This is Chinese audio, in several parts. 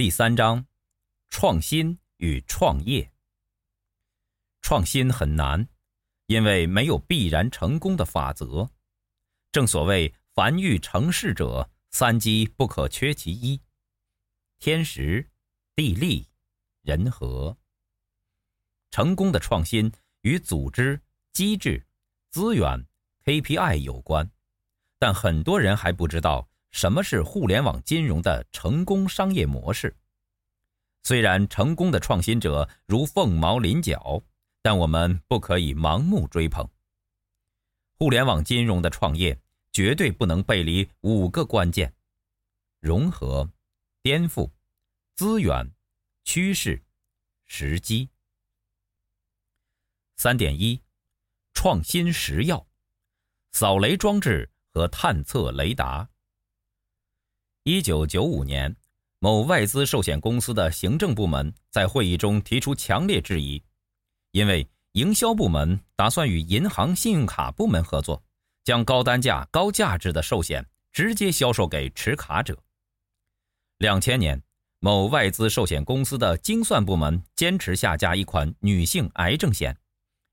第三章，创新与创业。创新很难，因为没有必然成功的法则。正所谓“凡欲成事者，三机不可缺其一：天时、地利、人和”。成功的创新与组织、机制、资源、KPI 有关，但很多人还不知道。什么是互联网金融的成功商业模式？虽然成功的创新者如凤毛麟角，但我们不可以盲目追捧。互联网金融的创业绝对不能背离五个关键：融合、颠覆、资源、趋势、时机。三点一，创新实要：扫雷装置和探测雷达。一九九五年，某外资寿险公司的行政部门在会议中提出强烈质疑，因为营销部门打算与银行信用卡部门合作，将高单价、高价值的寿险直接销售给持卡者。两千年，某外资寿险公司的精算部门坚持下架一款女性癌症险，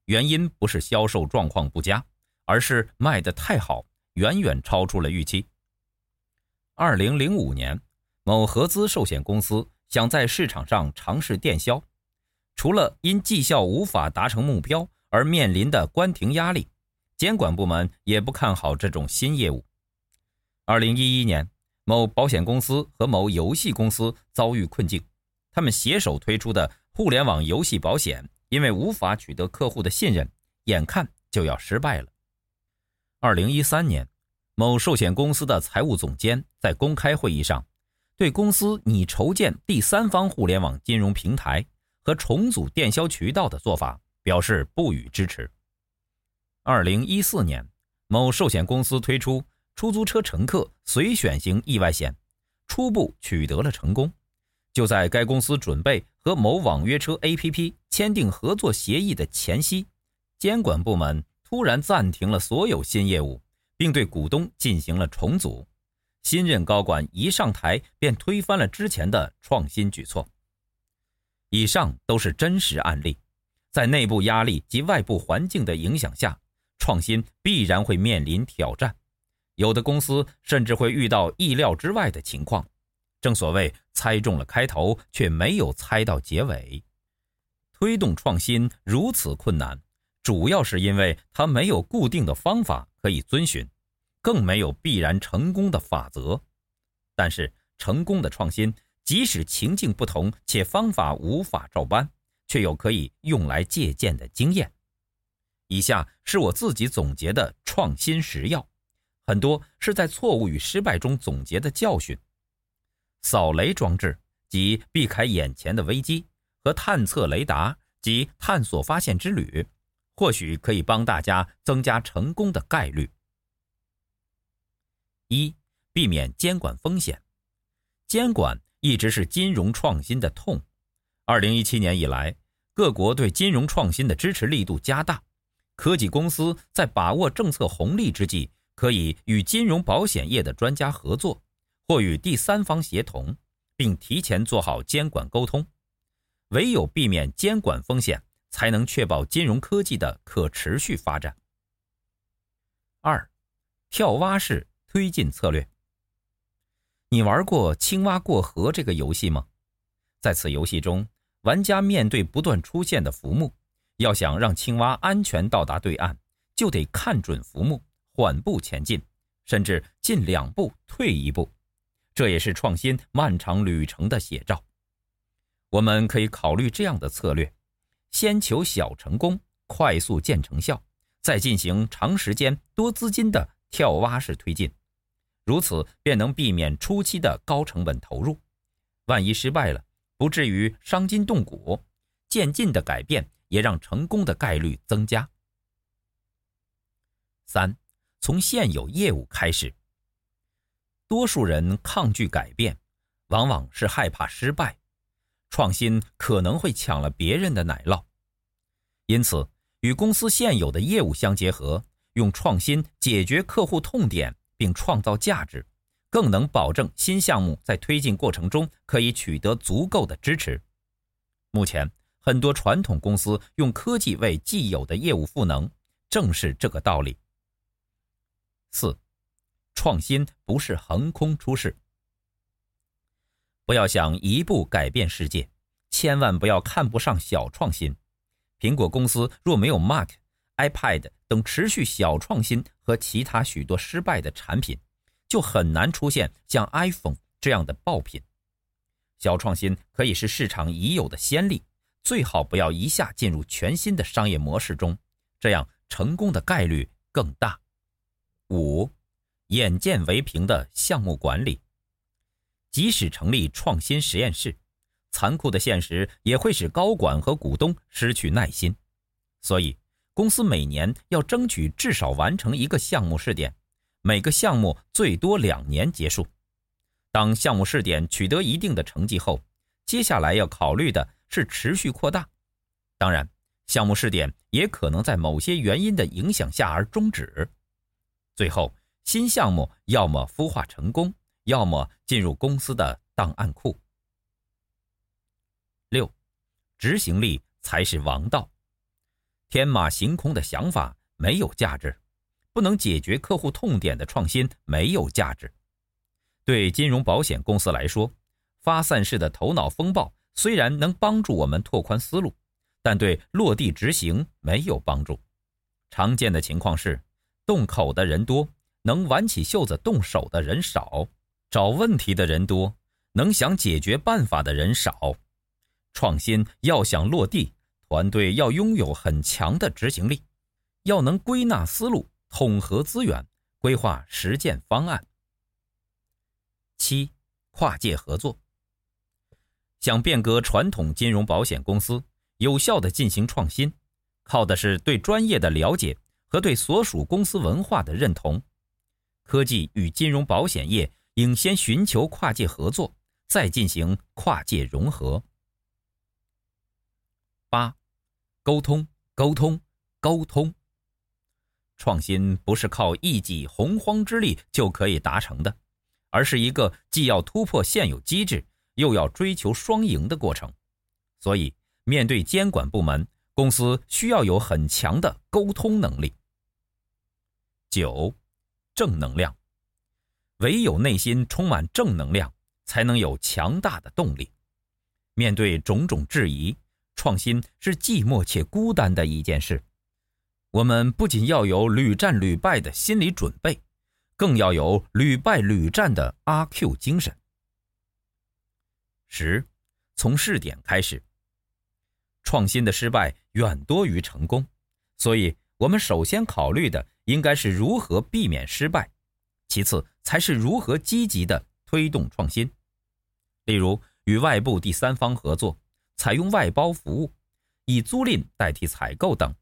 原因不是销售状况不佳，而是卖得太好，远远超出了预期。二零零五年，某合资寿险公司想在市场上尝试电销，除了因绩效无法达成目标而面临的关停压力，监管部门也不看好这种新业务。二零一一年，某保险公司和某游戏公司遭遇困境，他们携手推出的互联网游戏保险，因为无法取得客户的信任，眼看就要失败了。二零一三年。某寿险公司的财务总监在公开会议上，对公司拟筹建第三方互联网金融平台和重组电销渠道的做法表示不予支持。二零一四年，某寿险公司推出出租车乘客随选型意外险，初步取得了成功。就在该公司准备和某网约车 APP 签订合作协议的前夕，监管部门突然暂停了所有新业务。并对股东进行了重组，新任高管一上台便推翻了之前的创新举措。以上都是真实案例，在内部压力及外部环境的影响下，创新必然会面临挑战，有的公司甚至会遇到意料之外的情况。正所谓猜中了开头，却没有猜到结尾。推动创新如此困难，主要是因为它没有固定的方法。可以遵循，更没有必然成功的法则。但是，成功的创新，即使情境不同且方法无法照搬，却有可以用来借鉴的经验。以下是我自己总结的创新十要，很多是在错误与失败中总结的教训。扫雷装置即避开眼前的危机，和探测雷达即探索发现之旅。或许可以帮大家增加成功的概率。一、避免监管风险。监管一直是金融创新的痛。二零一七年以来，各国对金融创新的支持力度加大。科技公司在把握政策红利之际，可以与金融保险业的专家合作，或与第三方协同，并提前做好监管沟通。唯有避免监管风险。才能确保金融科技的可持续发展。二，跳蛙式推进策略。你玩过青蛙过河这个游戏吗？在此游戏中，玩家面对不断出现的浮木，要想让青蛙安全到达对岸，就得看准浮木，缓步前进，甚至进两步退一步。这也是创新漫长旅程的写照。我们可以考虑这样的策略。先求小成功，快速见成效，再进行长时间、多资金的跳蛙式推进，如此便能避免初期的高成本投入。万一失败了，不至于伤筋动骨。渐进的改变也让成功的概率增加。三，从现有业务开始。多数人抗拒改变，往往是害怕失败。创新可能会抢了别人的奶酪，因此与公司现有的业务相结合，用创新解决客户痛点并创造价值，更能保证新项目在推进过程中可以取得足够的支持。目前，很多传统公司用科技为既有的业务赋能，正是这个道理。四，创新不是横空出世。不要想一步改变世界，千万不要看不上小创新。苹果公司若没有 Mac、iPad 等持续小创新和其他许多失败的产品，就很难出现像 iPhone 这样的爆品。小创新可以是市场已有的先例，最好不要一下进入全新的商业模式中，这样成功的概率更大。五，眼见为凭的项目管理。即使成立创新实验室，残酷的现实也会使高管和股东失去耐心。所以，公司每年要争取至少完成一个项目试点，每个项目最多两年结束。当项目试点取得一定的成绩后，接下来要考虑的是持续扩大。当然，项目试点也可能在某些原因的影响下而终止。最后，新项目要么孵化成功，要么进入公司的档案库。六，执行力才是王道。天马行空的想法没有价值，不能解决客户痛点的创新没有价值。对金融保险公司来说，发散式的头脑风暴虽然能帮助我们拓宽思路，但对落地执行没有帮助。常见的情况是，动口的人多，能挽起袖子动手的人少；找问题的人多，能想解决办法的人少。创新要想落地，团队要拥有很强的执行力，要能归纳思路、统合资源、规划实践方案。七，跨界合作。想变革传统金融保险公司，有效的进行创新，靠的是对专业的了解和对所属公司文化的认同。科技与金融保险业应先寻求跨界合作，再进行跨界融合。八，沟通，沟通，沟通。创新不是靠一己洪荒之力就可以达成的。而是一个既要突破现有机制，又要追求双赢的过程。所以，面对监管部门，公司需要有很强的沟通能力。九，正能量。唯有内心充满正能量，才能有强大的动力。面对种种质疑，创新是寂寞且孤单的一件事。我们不仅要有屡战屡败的心理准备。更要有屡败屡战的阿 Q 精神。十，从试点开始。创新的失败远多于成功，所以我们首先考虑的应该是如何避免失败，其次才是如何积极的推动创新。例如，与外部第三方合作，采用外包服务，以租赁代替采购等。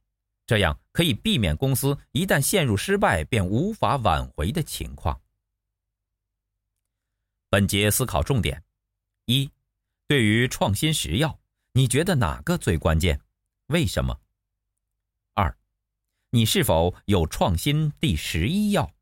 这样可以避免公司一旦陷入失败便无法挽回的情况。本节思考重点：一，对于创新十要，你觉得哪个最关键？为什么？二，你是否有创新第十一要？